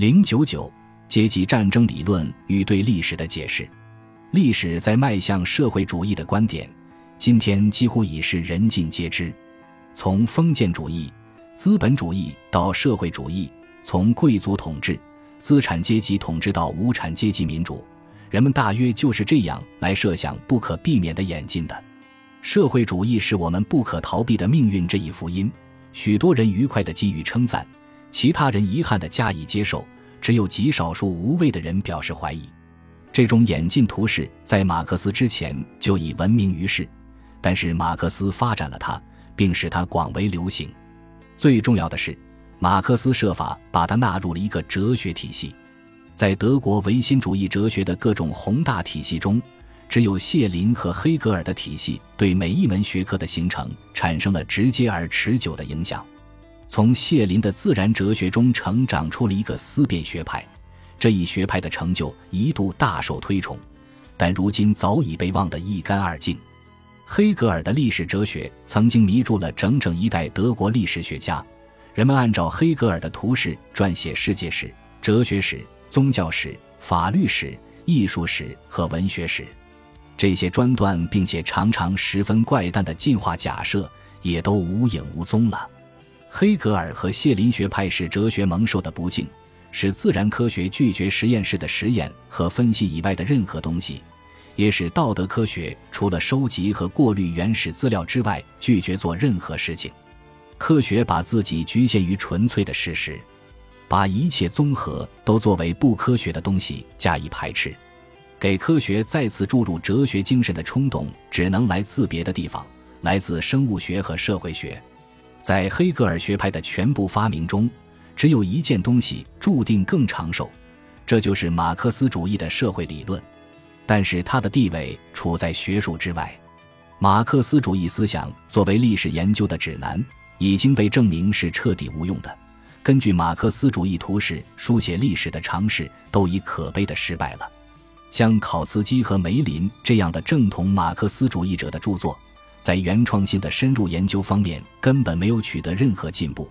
零九九阶级战争理论与对历史的解释。历史在迈向社会主义的观点，今天几乎已是人尽皆知。从封建主义、资本主义到社会主义，从贵族统治、资产阶级统治到无产阶级民主，人们大约就是这样来设想不可避免的演进的。社会主义是我们不可逃避的命运这一福音，许多人愉快地给予称赞，其他人遗憾地加以接受，只有极少数无畏的人表示怀疑。这种演进图式在马克思之前就已闻名于世，但是马克思发展了它，并使它广为流行。最重要的是，马克思设法把它纳入了一个哲学体系。在德国唯心主义哲学的各种宏大体系中，只有谢林和黑格尔的体系对每一门学科的形成产生了直接而持久的影响。从谢林的自然哲学中成长出了一个思辨学派。这一学派的成就一度大受推崇，但如今早已被忘得一干二净。黑格尔的历史哲学曾经迷住了整整一代德国历史学家，人们按照黑格尔的图式撰写世界史、哲学史、宗教史、法律史、艺术史和文学史。这些专断并且常常十分怪诞的进化假设也都无影无踪了。黑格尔和谢林学派是哲学蒙受的不敬。使自然科学拒绝实验室的实验和分析以外的任何东西，也使道德科学除了收集和过滤原始资料之外拒绝做任何事情。科学把自己局限于纯粹的事实，把一切综合都作为不科学的东西加以排斥。给科学再次注入哲学精神的冲动，只能来自别的地方，来自生物学和社会学。在黑格尔学派的全部发明中。只有一件东西注定更长寿，这就是马克思主义的社会理论。但是它的地位处在学术之外。马克思主义思想作为历史研究的指南，已经被证明是彻底无用的。根据马克思主义图式书写历史的尝试，都已可悲的失败了。像考茨基和梅林这样的正统马克思主义者的著作，在原创性的深入研究方面根本没有取得任何进步。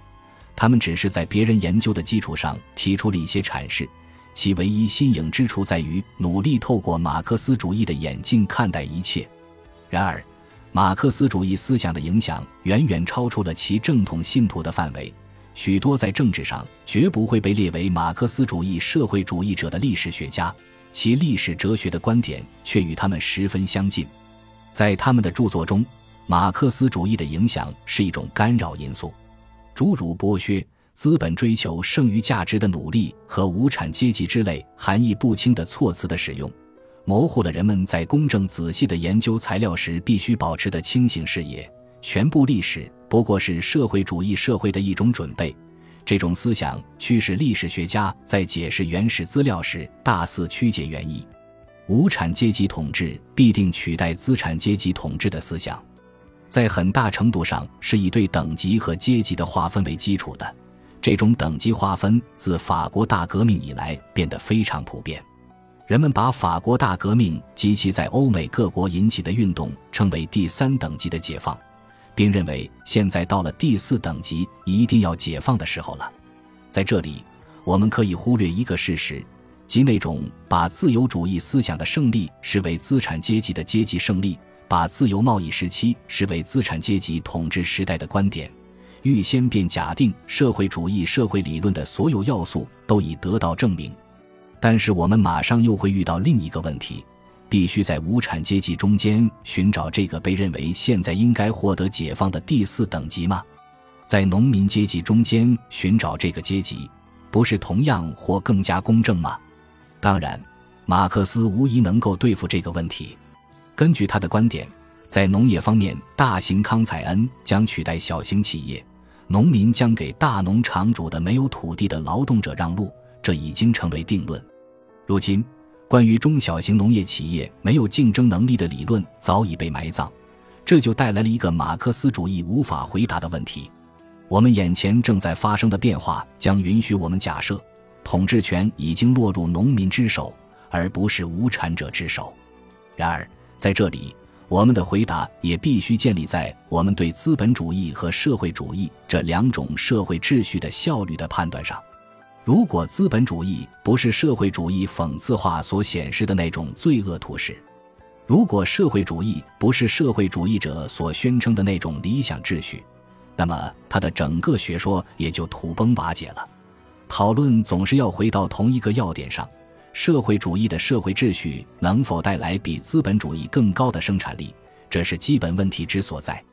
他们只是在别人研究的基础上提出了一些阐释，其唯一新颖之处在于努力透过马克思主义的眼镜看待一切。然而，马克思主义思想的影响远远超出了其正统信徒的范围。许多在政治上绝不会被列为马克思主义社会主义者的历史学家，其历史哲学的观点却与他们十分相近。在他们的著作中，马克思主义的影响是一种干扰因素。诸如剥削、资本追求剩余价值的努力和无产阶级之类含义不清的措辞的使用，模糊了人们在公正仔细的研究材料时必须保持的清醒视野。全部历史不过是社会主义社会的一种准备。这种思想驱使历史学家在解释原始资料时大肆曲解原意。无产阶级统治必定取代资产阶级统治的思想。在很大程度上是以对等级和阶级的划分为基础的，这种等级划分自法国大革命以来变得非常普遍。人们把法国大革命及其在欧美各国引起的运动称为第三等级的解放，并认为现在到了第四等级一定要解放的时候了。在这里，我们可以忽略一个事实，即那种把自由主义思想的胜利视为资产阶级的阶级胜利。把自由贸易时期视为资产阶级统治时代的观点，预先便假定社会主义社会理论的所有要素都已得到证明。但是我们马上又会遇到另一个问题：必须在无产阶级中间寻找这个被认为现在应该获得解放的第四等级吗？在农民阶级中间寻找这个阶级，不是同样或更加公正吗？当然，马克思无疑能够对付这个问题。根据他的观点，在农业方面，大型康采恩将取代小型企业，农民将给大农场主的没有土地的劳动者让路，这已经成为定论。如今，关于中小型农业企业没有竞争能力的理论早已被埋葬，这就带来了一个马克思主义无法回答的问题：我们眼前正在发生的变化将允许我们假设，统治权已经落入农民之手，而不是无产者之手。然而，在这里，我们的回答也必须建立在我们对资本主义和社会主义这两种社会秩序的效率的判断上。如果资本主义不是社会主义讽刺化所显示的那种罪恶图式，如果社会主义不是社会主义者所宣称的那种理想秩序，那么他的整个学说也就土崩瓦解了。讨论总是要回到同一个要点上：社会主义的社会秩序能否带来比资本主义更高的生产力？这是基本问题之所在。